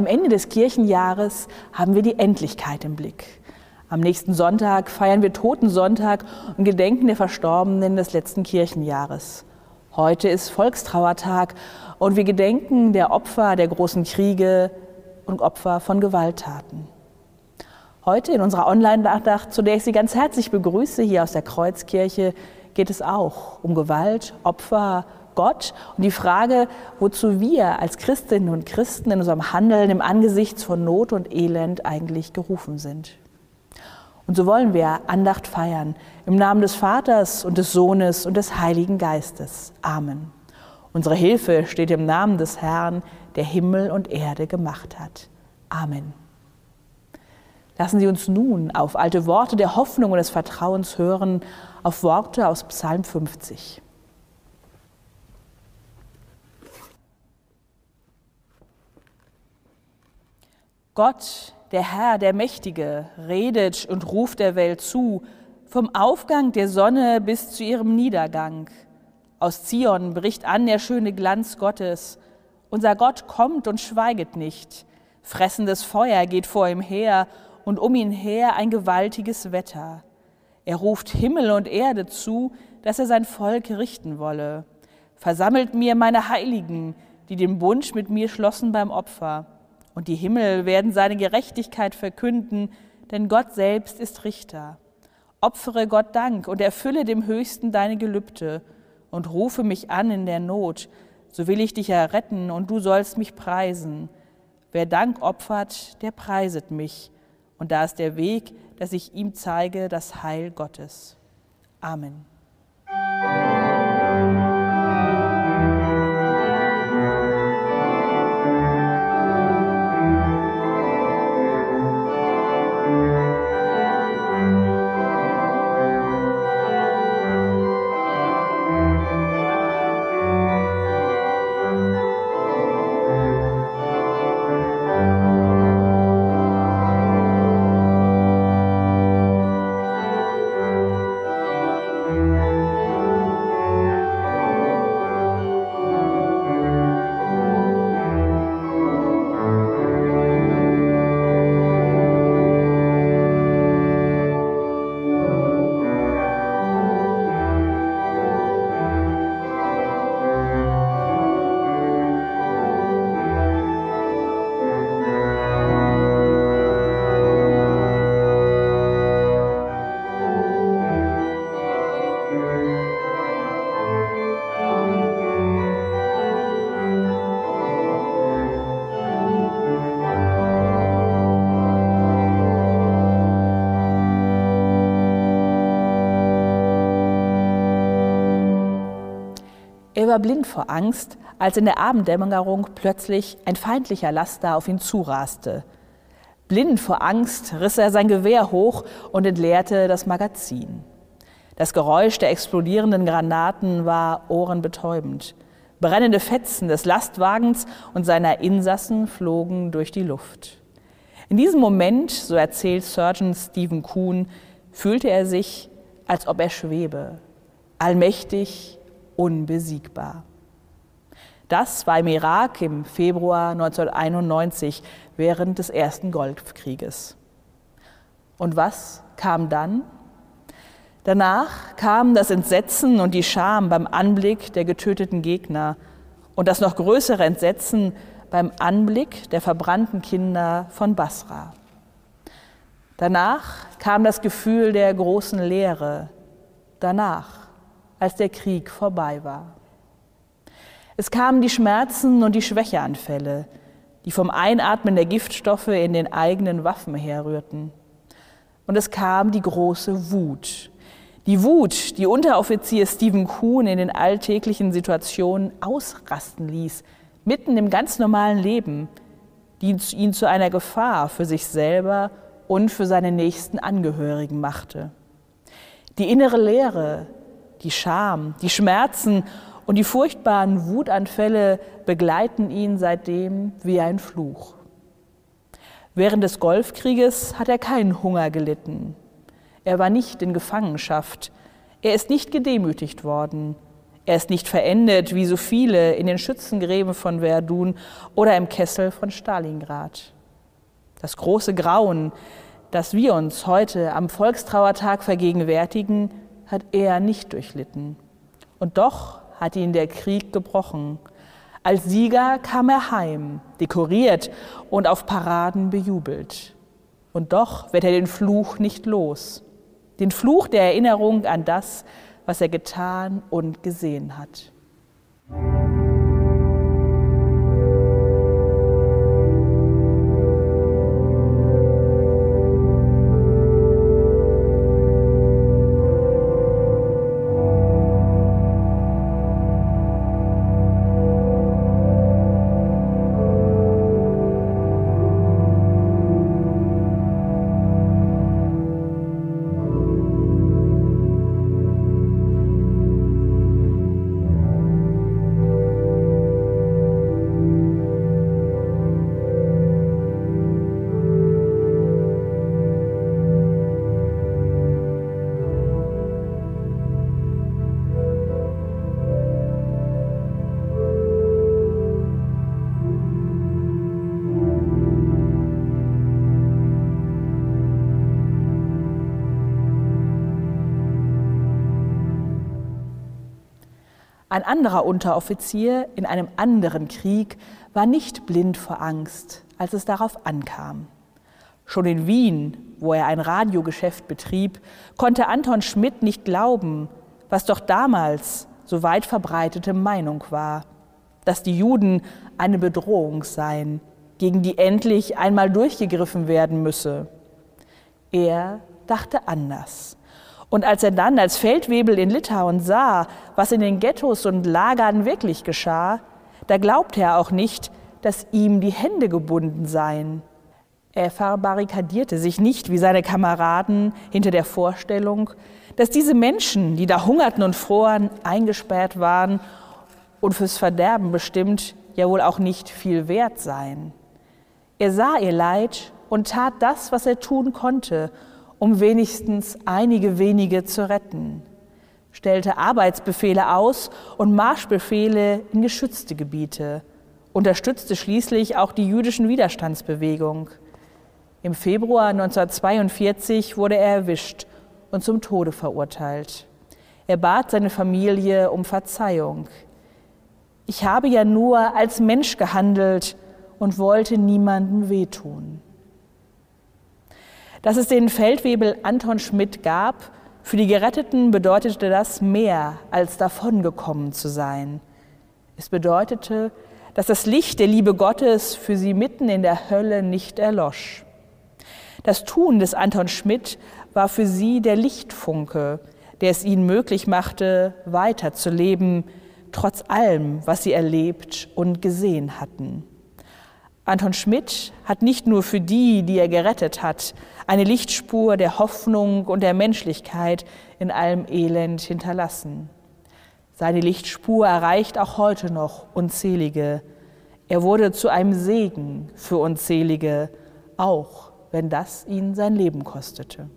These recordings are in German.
am Ende des Kirchenjahres haben wir die Endlichkeit im Blick. Am nächsten Sonntag feiern wir Totensonntag und gedenken der Verstorbenen des letzten Kirchenjahres. Heute ist Volkstrauertag und wir gedenken der Opfer der großen Kriege und Opfer von Gewalttaten. Heute in unserer Online-Nachdacht, zu der ich Sie ganz herzlich begrüße, hier aus der Kreuzkirche, geht es auch um Gewalt, Opfer, Gott und die Frage, wozu wir als Christinnen und Christen in unserem Handeln im Angesicht von Not und Elend eigentlich gerufen sind. Und so wollen wir Andacht feiern im Namen des Vaters und des Sohnes und des Heiligen Geistes. Amen. Unsere Hilfe steht im Namen des Herrn, der Himmel und Erde gemacht hat. Amen. Lassen Sie uns nun auf alte Worte der Hoffnung und des Vertrauens hören, auf Worte aus Psalm 50. Gott, der Herr, der Mächtige, redet und ruft der Welt zu, vom Aufgang der Sonne bis zu ihrem Niedergang. Aus Zion bricht an der schöne Glanz Gottes. Unser Gott kommt und schweiget nicht. Fressendes Feuer geht vor ihm her und um ihn her ein gewaltiges Wetter. Er ruft Himmel und Erde zu, dass er sein Volk richten wolle. Versammelt mir meine Heiligen, die den Bund mit mir schlossen beim Opfer. Und die Himmel werden seine Gerechtigkeit verkünden, denn Gott selbst ist Richter. Opfere Gott Dank und erfülle dem Höchsten deine Gelübde und rufe mich an in der Not, so will ich dich erretten und du sollst mich preisen. Wer Dank opfert, der preiset mich. Und da ist der Weg, dass ich ihm zeige das Heil Gottes. Amen. War blind vor Angst, als in der Abenddämmerung plötzlich ein feindlicher Laster auf ihn zuraste. Blind vor Angst riss er sein Gewehr hoch und entleerte das Magazin. Das Geräusch der explodierenden Granaten war ohrenbetäubend. Brennende Fetzen des Lastwagens und seiner Insassen flogen durch die Luft. In diesem Moment, so erzählt Surgeon Stephen Kuhn, fühlte er sich, als ob er schwebe, allmächtig, unbesiegbar. Das war im Irak im Februar 1991 während des ersten Golfkrieges. Und was kam dann? Danach kam das Entsetzen und die Scham beim Anblick der getöteten Gegner und das noch größere Entsetzen beim Anblick der verbrannten Kinder von Basra. Danach kam das Gefühl der großen Leere. Danach als der Krieg vorbei war. Es kamen die Schmerzen und die Schwächeanfälle, die vom Einatmen der Giftstoffe in den eigenen Waffen herrührten. Und es kam die große Wut. Die Wut, die Unteroffizier Stephen Kuhn in den alltäglichen Situationen ausrasten ließ, mitten im ganz normalen Leben, die ihn zu einer Gefahr für sich selber und für seine nächsten Angehörigen machte. Die innere Leere, die Scham, die Schmerzen und die furchtbaren Wutanfälle begleiten ihn seitdem wie ein Fluch. Während des Golfkrieges hat er keinen Hunger gelitten. Er war nicht in Gefangenschaft. Er ist nicht gedemütigt worden. Er ist nicht verendet wie so viele in den Schützengräben von Verdun oder im Kessel von Stalingrad. Das große Grauen, das wir uns heute am Volkstrauertag vergegenwärtigen, hat er nicht durchlitten. Und doch hat ihn der Krieg gebrochen. Als Sieger kam er heim, dekoriert und auf Paraden bejubelt. Und doch wird er den Fluch nicht los. Den Fluch der Erinnerung an das, was er getan und gesehen hat. Ein anderer Unteroffizier in einem anderen Krieg war nicht blind vor Angst, als es darauf ankam. Schon in Wien, wo er ein Radiogeschäft betrieb, konnte Anton Schmidt nicht glauben, was doch damals so weit verbreitete Meinung war, dass die Juden eine Bedrohung seien, gegen die endlich einmal durchgegriffen werden müsse. Er dachte anders. Und als er dann als Feldwebel in Litauen sah, was in den Ghettos und Lagern wirklich geschah, da glaubte er auch nicht, dass ihm die Hände gebunden seien. Er verbarrikadierte sich nicht wie seine Kameraden hinter der Vorstellung, dass diese Menschen, die da hungerten und froren, eingesperrt waren und fürs Verderben bestimmt, ja wohl auch nicht viel wert seien. Er sah ihr Leid und tat das, was er tun konnte, um wenigstens einige wenige zu retten, stellte Arbeitsbefehle aus und Marschbefehle in geschützte Gebiete, unterstützte schließlich auch die jüdischen Widerstandsbewegung. Im Februar 1942 wurde er erwischt und zum Tode verurteilt. Er bat seine Familie um Verzeihung. Ich habe ja nur als Mensch gehandelt und wollte niemandem wehtun. Dass es den Feldwebel Anton Schmidt gab, für die Geretteten bedeutete das mehr als davongekommen zu sein. Es bedeutete, dass das Licht der Liebe Gottes für sie mitten in der Hölle nicht erlosch. Das Tun des Anton Schmidt war für sie der Lichtfunke, der es ihnen möglich machte, weiterzuleben, trotz allem, was sie erlebt und gesehen hatten. Anton Schmidt hat nicht nur für die, die er gerettet hat, eine Lichtspur der Hoffnung und der Menschlichkeit in allem Elend hinterlassen. Seine Lichtspur erreicht auch heute noch unzählige. Er wurde zu einem Segen für unzählige, auch wenn das ihn sein Leben kostete.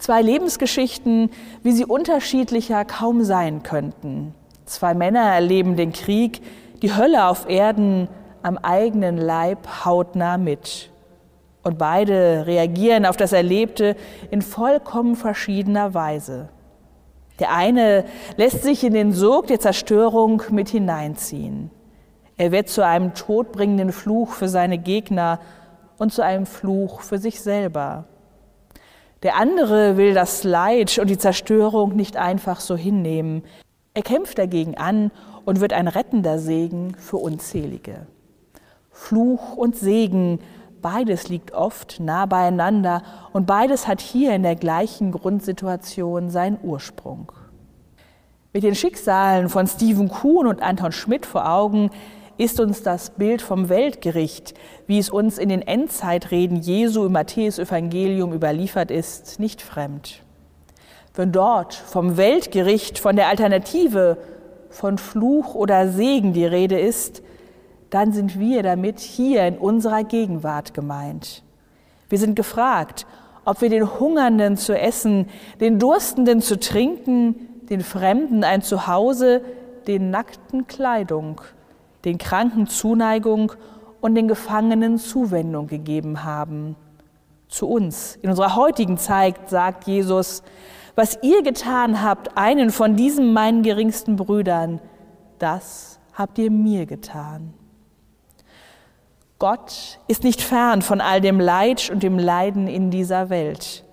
Zwei Lebensgeschichten, wie sie unterschiedlicher kaum sein könnten. Zwei Männer erleben den Krieg, die Hölle auf Erden am eigenen Leib hautnah mit. Und beide reagieren auf das Erlebte in vollkommen verschiedener Weise. Der eine lässt sich in den Sog der Zerstörung mit hineinziehen. Er wird zu einem todbringenden Fluch für seine Gegner und zu einem Fluch für sich selber. Der andere will das Leid und die Zerstörung nicht einfach so hinnehmen. Er kämpft dagegen an und wird ein rettender Segen für Unzählige. Fluch und Segen, beides liegt oft nah beieinander und beides hat hier in der gleichen Grundsituation seinen Ursprung. Mit den Schicksalen von Stephen Kuhn und Anton Schmidt vor Augen ist uns das Bild vom Weltgericht, wie es uns in den Endzeitreden Jesu im Matthäus-Evangelium überliefert ist, nicht fremd. Wenn dort vom Weltgericht, von der Alternative, von Fluch oder Segen die Rede ist, dann sind wir damit hier in unserer Gegenwart gemeint. Wir sind gefragt, ob wir den Hungernden zu essen, den Durstenden zu trinken, den Fremden ein Zuhause, den Nackten Kleidung, den Kranken Zuneigung und den Gefangenen Zuwendung gegeben haben. Zu uns, in unserer heutigen Zeit, sagt Jesus, was ihr getan habt, einen von diesen meinen geringsten Brüdern, das habt ihr mir getan. Gott ist nicht fern von all dem Leid und dem Leiden in dieser Welt.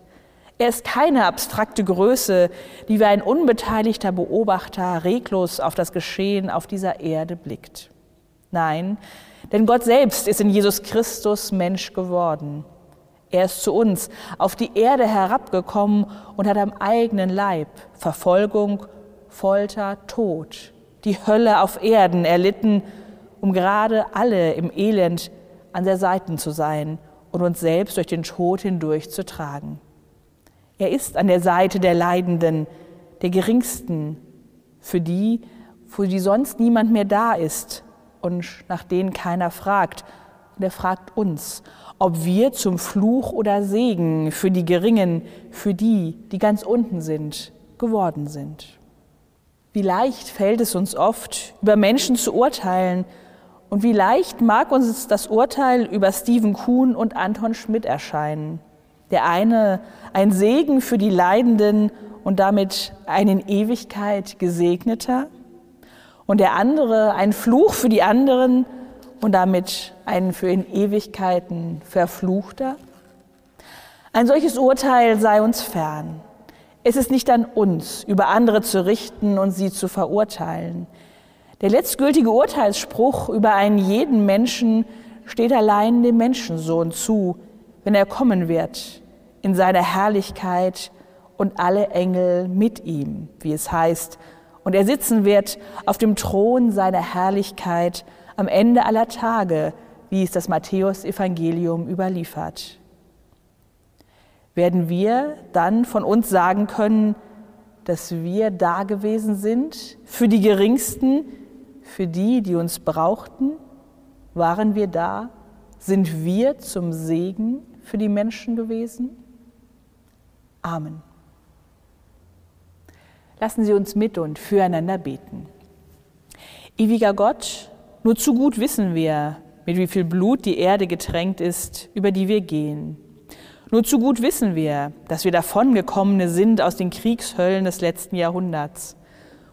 Er ist keine abstrakte Größe, die wie ein unbeteiligter Beobachter reglos auf das Geschehen auf dieser Erde blickt. Nein, denn Gott selbst ist in Jesus Christus Mensch geworden. Er ist zu uns auf die Erde herabgekommen und hat am eigenen Leib Verfolgung, Folter, Tod, die Hölle auf Erden erlitten, um gerade alle im Elend an der Seite zu sein und uns selbst durch den Tod hindurch zu tragen. Er ist an der Seite der Leidenden, der Geringsten, für die, für die sonst niemand mehr da ist und nach denen keiner fragt. Und er fragt uns, ob wir zum Fluch oder Segen für die Geringen, für die, die ganz unten sind, geworden sind. Wie leicht fällt es uns oft, über Menschen zu urteilen, und wie leicht mag uns das Urteil über Stephen Kuhn und Anton Schmidt erscheinen. Der eine ein Segen für die Leidenden und damit ein in Ewigkeit gesegneter, und der andere ein Fluch für die anderen und damit ein für in Ewigkeiten verfluchter? Ein solches Urteil sei uns fern. Es ist nicht an uns, über andere zu richten und sie zu verurteilen. Der letztgültige Urteilsspruch über einen jeden Menschen steht allein dem Menschensohn zu, wenn er kommen wird, in seiner Herrlichkeit und alle Engel mit ihm, wie es heißt, und er sitzen wird auf dem Thron seiner Herrlichkeit am Ende aller Tage, wie es das Matthäus-Evangelium überliefert. Werden wir dann von uns sagen können, dass wir da gewesen sind für die Geringsten, für die, die uns brauchten? Waren wir da? Sind wir zum Segen für die Menschen gewesen? Amen. Lassen Sie uns mit und füreinander beten. Ewiger Gott, nur zu gut wissen wir, mit wie viel Blut die Erde getränkt ist, über die wir gehen. Nur zu gut wissen wir, dass wir davongekommene sind aus den Kriegshöllen des letzten Jahrhunderts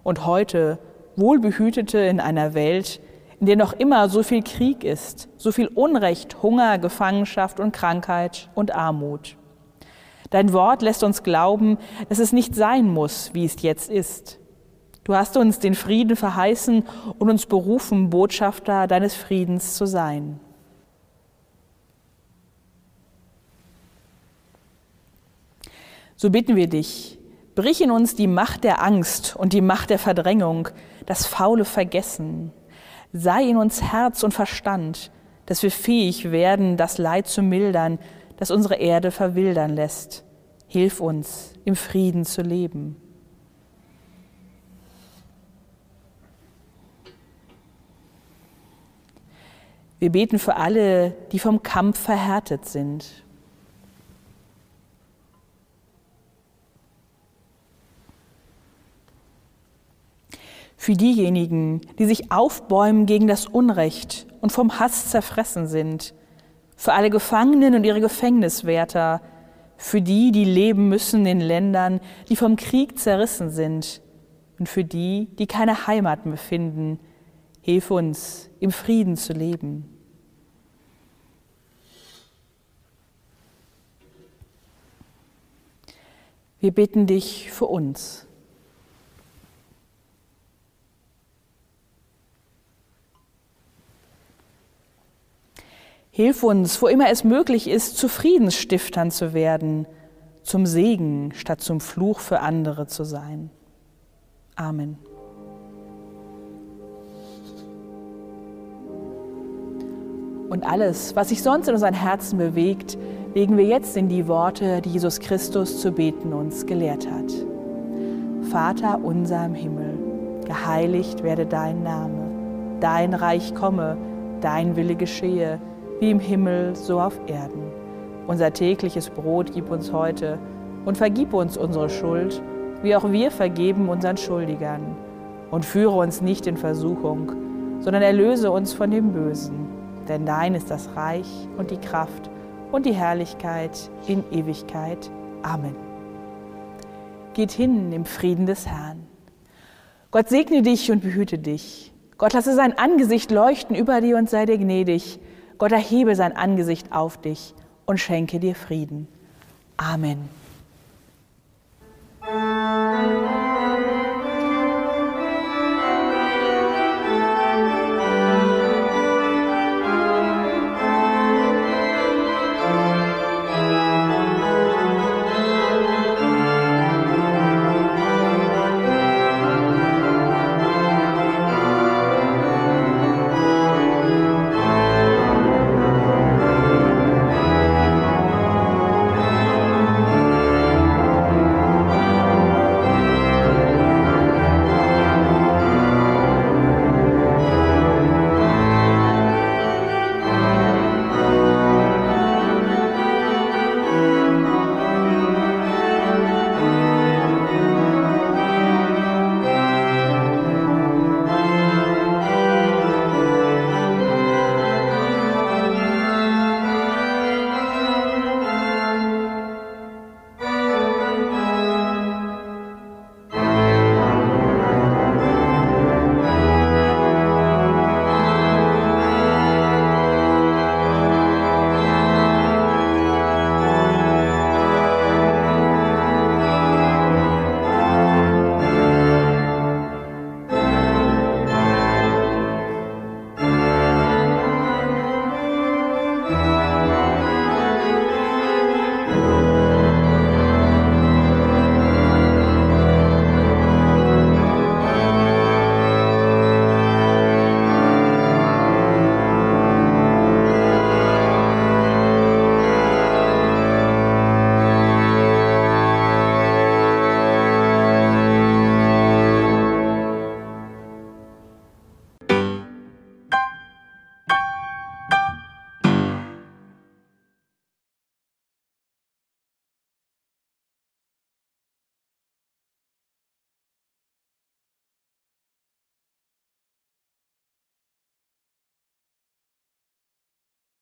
und heute Wohlbehütete in einer Welt, in der noch immer so viel Krieg ist, so viel Unrecht, Hunger, Gefangenschaft und Krankheit und Armut. Dein Wort lässt uns glauben, dass es nicht sein muss, wie es jetzt ist. Du hast uns den Frieden verheißen und uns berufen, Botschafter deines Friedens zu sein. So bitten wir dich, brich in uns die Macht der Angst und die Macht der Verdrängung, das faule Vergessen. Sei in uns Herz und Verstand, dass wir fähig werden, das Leid zu mildern, das unsere Erde verwildern lässt. Hilf uns, im Frieden zu leben. Wir beten für alle, die vom Kampf verhärtet sind. Für diejenigen, die sich aufbäumen gegen das Unrecht und vom Hass zerfressen sind. Für alle Gefangenen und ihre Gefängniswärter, für die, die leben müssen in Ländern, die vom Krieg zerrissen sind und für die, die keine Heimat mehr finden. Hilf uns, im Frieden zu leben. Wir bitten dich für uns. Hilf uns, wo immer es möglich ist, zu Friedensstiftern zu werden, zum Segen statt zum Fluch für andere zu sein. Amen. Und alles, was sich sonst in unseren Herzen bewegt, legen wir jetzt in die Worte, die Jesus Christus zu beten uns gelehrt hat. Vater unser im Himmel, geheiligt werde dein Name, dein Reich komme, dein Wille geschehe wie im Himmel, so auf Erden. Unser tägliches Brot gib uns heute und vergib uns unsere Schuld, wie auch wir vergeben unseren Schuldigern. Und führe uns nicht in Versuchung, sondern erlöse uns von dem Bösen. Denn dein ist das Reich und die Kraft und die Herrlichkeit in Ewigkeit. Amen. Geht hin im Frieden des Herrn. Gott segne dich und behüte dich. Gott lasse sein Angesicht leuchten über dir und sei dir gnädig. Gott erhebe sein Angesicht auf dich und schenke dir Frieden. Amen.